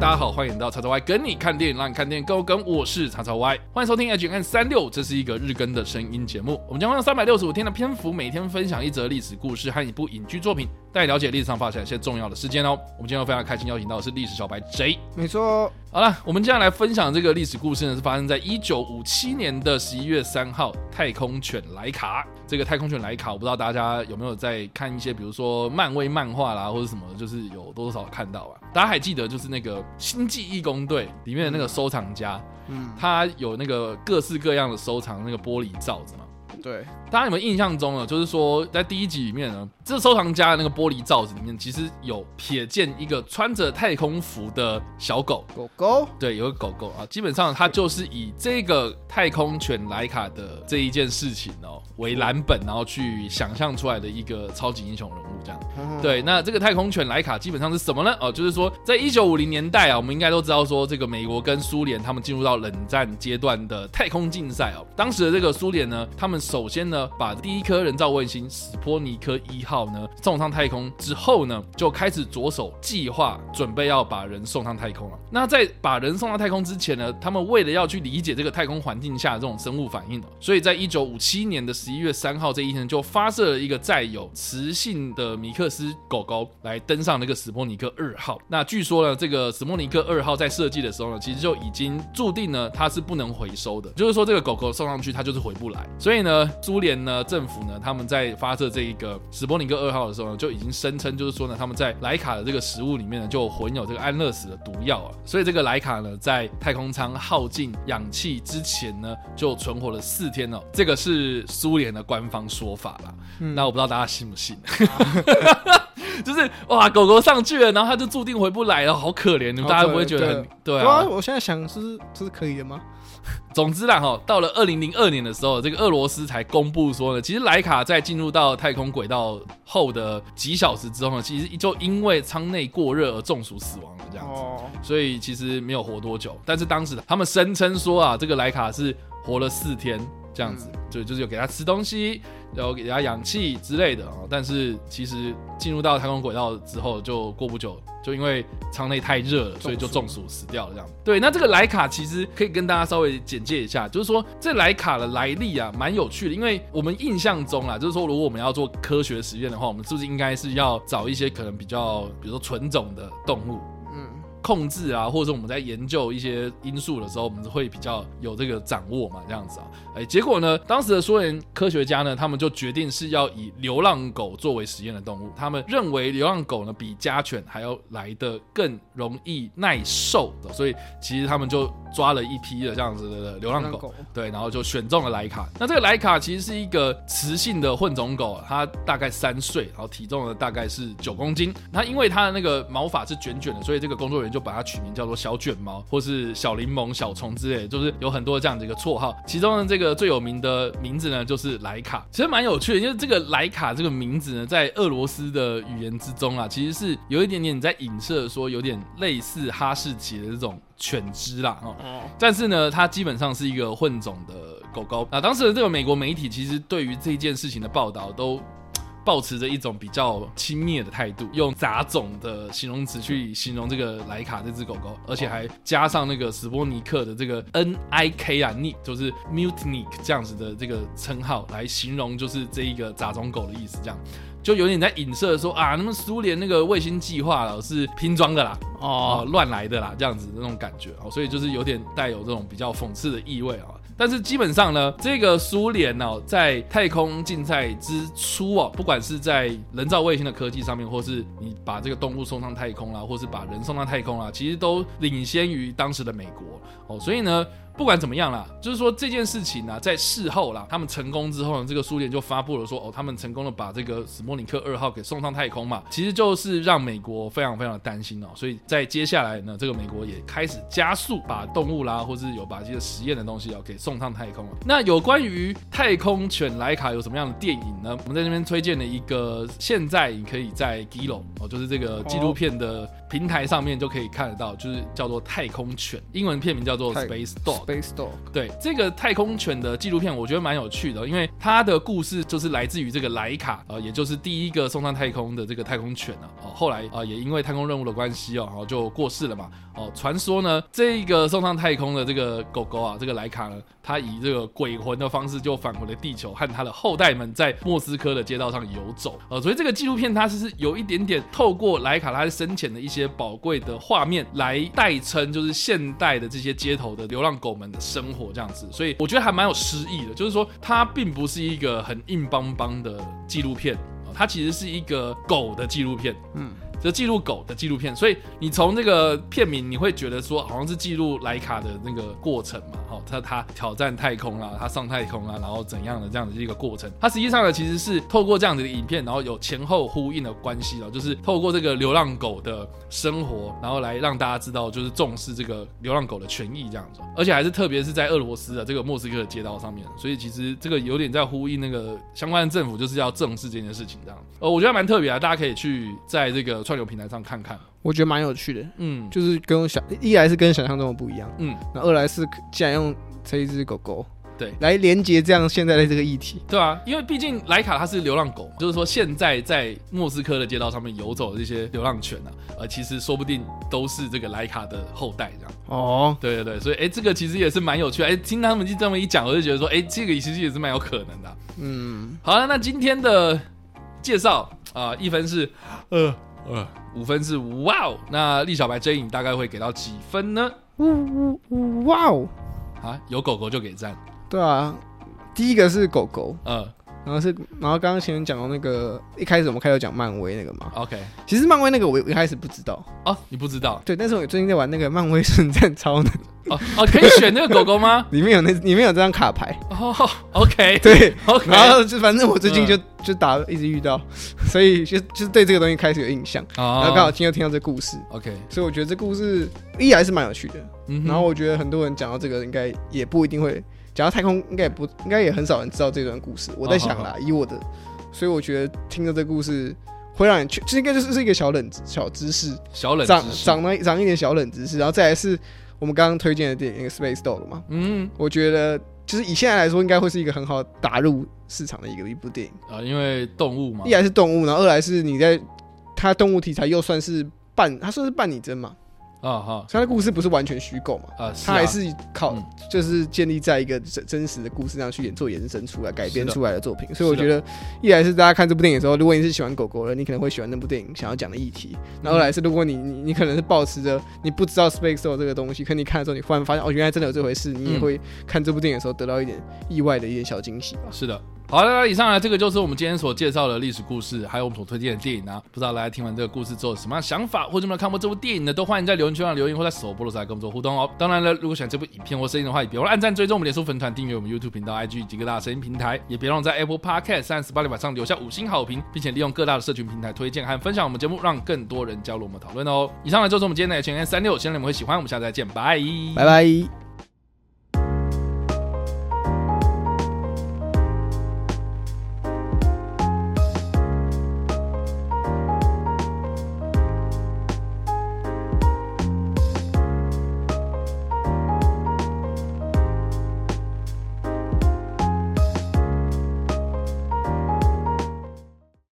大家好，欢迎到叉叉 Y 跟你看电影，让你看电影更有梗。我是叉叉 Y，欢迎收听 H N 三六，这是一个日更的声音节目。我们将会用三百六十五天的篇幅，每天分享一则历史故事和一部影剧作品，带你了解历史上发生一些重要的事件哦。我们今天非常开心邀请到的是历史小白 J，没错。好了，我们接下来分享这个历史故事呢，是发生在一九五七年的十一月三号。太空犬莱卡，这个太空犬莱卡，我不知道大家有没有在看一些，比如说漫威漫画啦，或者什么，就是有多多少少看到啊。大家还记得，就是那个《星际义工队》里面的那个收藏家，嗯，他有那个各式各样的收藏那个玻璃罩子嘛。对，大家有没有印象中呢？就是说，在第一集里面呢，这收藏家的那个玻璃罩子里面，其实有瞥见一个穿着太空服的小狗狗狗。对，有个狗狗啊，基本上它就是以这个太空犬莱卡的这一件事情哦为蓝本，然后去想象出来的一个超级英雄人物这样。嗯、对，那这个太空犬莱卡基本上是什么呢？哦，就是说，在一九五零年代啊，我们应该都知道说，这个美国跟苏联他们进入到冷战阶段的太空竞赛哦。当时的这个苏联呢，他们首先呢，把第一颗人造卫星史波尼克一号号呢送上太空之后呢，就开始着手计划，准备要把人送上太空了。那在把人送到太空之前呢，他们为了要去理解这个太空环境下的这种生物反应，所以在一九五七年的十一月三号这一天，就发射了一个载有磁性的米克斯狗狗来登上那个史波尼克二号。那据说呢，这个史波尼克二号在设计的时候呢，其实就已经注定呢，它是不能回收的，就是说这个狗狗送上去，它就是回不来。所以呢。苏联呢，政府呢，他们在发射这一个史波尼克二号的时候呢，就已经声称，就是说呢，他们在莱卡的这个食物里面呢，就混有这个安乐死的毒药啊。所以这个莱卡呢，在太空舱耗尽氧气之前呢，就存活了四天哦。这个是苏联的官方说法啦。嗯、那我不知道大家信不信？啊、就是哇，狗狗上去了，然后它就注定回不来了，好可怜。你们大家不会觉得很对啊？我现在想是这是可以的吗？总之啦，哈，到了二零零二年的时候，这个俄罗斯才公布说呢，其实莱卡在进入到太空轨道后的几小时之后呢，其实就因为舱内过热而中暑死亡了，这样子，所以其实没有活多久。但是当时他们声称说啊，这个莱卡是活了四天，这样子，就就是有给他吃东西。然后给他氧气之类的啊，但是其实进入到太空轨道之后，就过不久，就因为舱内太热了，所以就中暑死掉了。这样。对，那这个莱卡其实可以跟大家稍微简介一下，就是说这莱卡的来历啊，蛮有趣的。因为我们印象中啊，就是说如果我们要做科学实验的话，我们是不是应该是要找一些可能比较，比如说纯种的动物？控制啊，或者是我们在研究一些因素的时候，我们会比较有这个掌握嘛，这样子啊。哎，结果呢，当时的苏联科学家呢，他们就决定是要以流浪狗作为实验的动物。他们认为流浪狗呢比家犬还要来得更容易耐受的，所以其实他们就抓了一批的这样子的流浪狗，狗对，然后就选中了莱卡。那这个莱卡其实是一个雌性的混种狗，它大概三岁，然后体重呢大概是九公斤。它因为它的那个毛发是卷卷的，所以这个工作人员。就把它取名叫做小卷毛，或是小柠檬、小虫之类的，就是有很多这样的一个绰号。其中呢，这个最有名的名字呢，就是莱卡。其实蛮有趣的，因为这个莱卡这个名字呢，在俄罗斯的语言之中啊，其实是有一点点在影射说，有点类似哈士奇的这种犬只啦。哦，但是呢，它基本上是一个混种的狗狗。那当时的这个美国媒体，其实对于这件事情的报道都。抱持着一种比较轻蔑的态度，用杂种的形容词去形容这个莱卡这只狗狗，而且还加上那个史波尼克的这个 N I K 啊，Nick 就是 Mutnik 这样子的这个称号来形容，就是这一个杂种狗的意思，这样就有点在影射说啊，那么苏联那个卫星计划老是拼装的啦，哦，乱来的啦，这样子的那种感觉哦，所以就是有点带有这种比较讽刺的意味啊。但是基本上呢，这个苏联哦，在太空竞赛之初哦，不管是在人造卫星的科技上面，或是你把这个动物送上太空啦，或是把人送上太空啦，其实都领先于当时的美国哦，所以呢。不管怎么样啦，就是说这件事情呢、啊，在事后啦，他们成功之后呢，这个苏联就发布了说，哦，他们成功的把这个史莫尼克二号给送上太空嘛，其实就是让美国非常非常的担心哦，所以在接下来呢，这个美国也开始加速把动物啦，或是有把这些实验的东西啊给送上太空了。那有关于太空犬莱卡有什么样的电影呢？我们在这边推荐了一个，现在你可以在 Giloo 哦，就是这个纪录片的平台上面就可以看得到，就是叫做太空犬，英文片名叫做 Space Dog。Space Dog。对，这个太空犬的纪录片，我觉得蛮有趣的，因为它的故事就是来自于这个莱卡，呃，也就是第一个送上太空的这个太空犬啊。哦，后来啊、也因为太空任务的关系哦，然后就过世了嘛。哦，传说呢，这个送上太空的这个狗狗啊，这个莱卡呢，它以这个鬼魂的方式就返回了地球，和它的后代们在莫斯科的街道上游走。呃，所以这个纪录片它是有一点点透过莱卡它生前的一些宝贵的画面来代称，就是现代的这些街头的流浪狗我们的生活这样子。所以我觉得还蛮有诗意的，就是说它并不是一个很硬邦邦的纪录片，它其实是一个狗的纪录片。嗯。就记录狗的纪录片，所以你从这个片名，你会觉得说好像是记录莱卡的那个过程嘛，好，他他挑战太空啦，他上太空啦，然后怎样的这样的一个过程，它实际上呢其实是透过这样子的影片，然后有前后呼应的关系哦，就是透过这个流浪狗的生活，然后来让大家知道就是重视这个流浪狗的权益这样子，而且还是特别是在俄罗斯的这个莫斯科的街道上面，所以其实这个有点在呼应那个相关的政府就是要正视这件事情这样，呃，我觉得蛮特别啊，大家可以去在这个。串流平台上看看，我觉得蛮有趣的。嗯，就是跟我想，一来是跟想象中的不一样，嗯，那二来是既然用这一只狗狗，对，来连接这样现在的这个议题，对啊，因为毕竟莱卡它是流浪狗，就是说现在在莫斯科的街道上面游走的这些流浪犬啊，呃，其实说不定都是这个莱卡的后代这样。哦，对对对，所以哎、欸，这个其实也是蛮有趣的。哎、欸，听他们就这么一讲，我就觉得说，哎、欸，这个其实也是蛮有可能的。嗯，好了，那今天的介绍啊，一分是呃。呃，五分是哇哦，那立小白追影大概会给到几分呢？呜呜呜哇哦，啊，有狗狗就给赞。对啊，第一个是狗狗，嗯，然后是，然后刚刚前面讲到那个，一开始我们开头讲漫威那个嘛。OK，其实漫威那个我一开始不知道哦，你不知道？对，但是我最近在玩那个漫威圣战超能。哦哦，可以选那个狗狗吗？里面有那里面有这张卡牌哦。OK，对，OK。然后就反正我最近就就打一直遇到，所以就就是对这个东西开始有印象。然后刚好听又听到这故事，OK。所以我觉得这故事一来是蛮有趣的。嗯然后我觉得很多人讲到这个，应该也不一定会讲到太空，应该也不应该也很少人知道这段故事。我在想啦，以我的，所以我觉得听着这故事会让人去，这应该就是是一个小冷小知识，小冷长长了长一点小冷知识，然后再来是。我们刚刚推荐的电影《那个 Space Dog》嘛，嗯，我觉得就是以现在来说，应该会是一个很好打入市场的一个一部电影啊，因为动物嘛，一来是动物，然后二来是你在它动物题材又算是半，它算是半拟真嘛。啊哈，他的故事不是完全虚构嘛？啊，他还是靠就是建立在一个真真实的故事上去演做延伸出来改编出来的作品，所以我觉得一来是大家看这部电影的时候，如果你是喜欢狗狗的，你可能会喜欢那部电影想要讲的议题；然后二来是如果你你你可能是保持着你不知道 Space Dog 这个东西，可你看的时候你忽然发现哦，原来真的有这回事，你也会看这部电影的时候得到一点意外的一点小惊喜吧？是的。好了，那以上呢，这个就是我们今天所介绍的历史故事，还有我们所推荐的电影啊。不知道大家听完这个故事之后有什么样想法，或者有没有看过这部电影呢？都欢迎在留言区上留言，或在首播的时候来跟我们做互动哦。当然了，如果喜欢这部影片或声音的话，也别忘了按赞、追踪我们脸书粉团、订阅我们 YouTube 频道、IG 以及各大声音平台，也别忘了在 Apple Podcast 三十八里晚上留下五星好评，并且利用各大的社群平台推荐和分享我们节目，让更多人加入我们讨论哦。以上呢就是我们今天的全员三六，希望你们会喜欢。我们下次再见，拜拜拜。